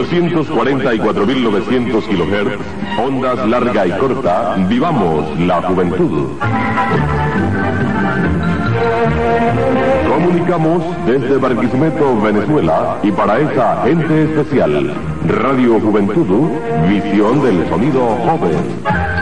844.900 kHz, ondas larga y corta, vivamos la juventud. Comunicamos desde Barquisimeto, Venezuela, y para esa gente especial, Radio Juventud, visión del sonido joven.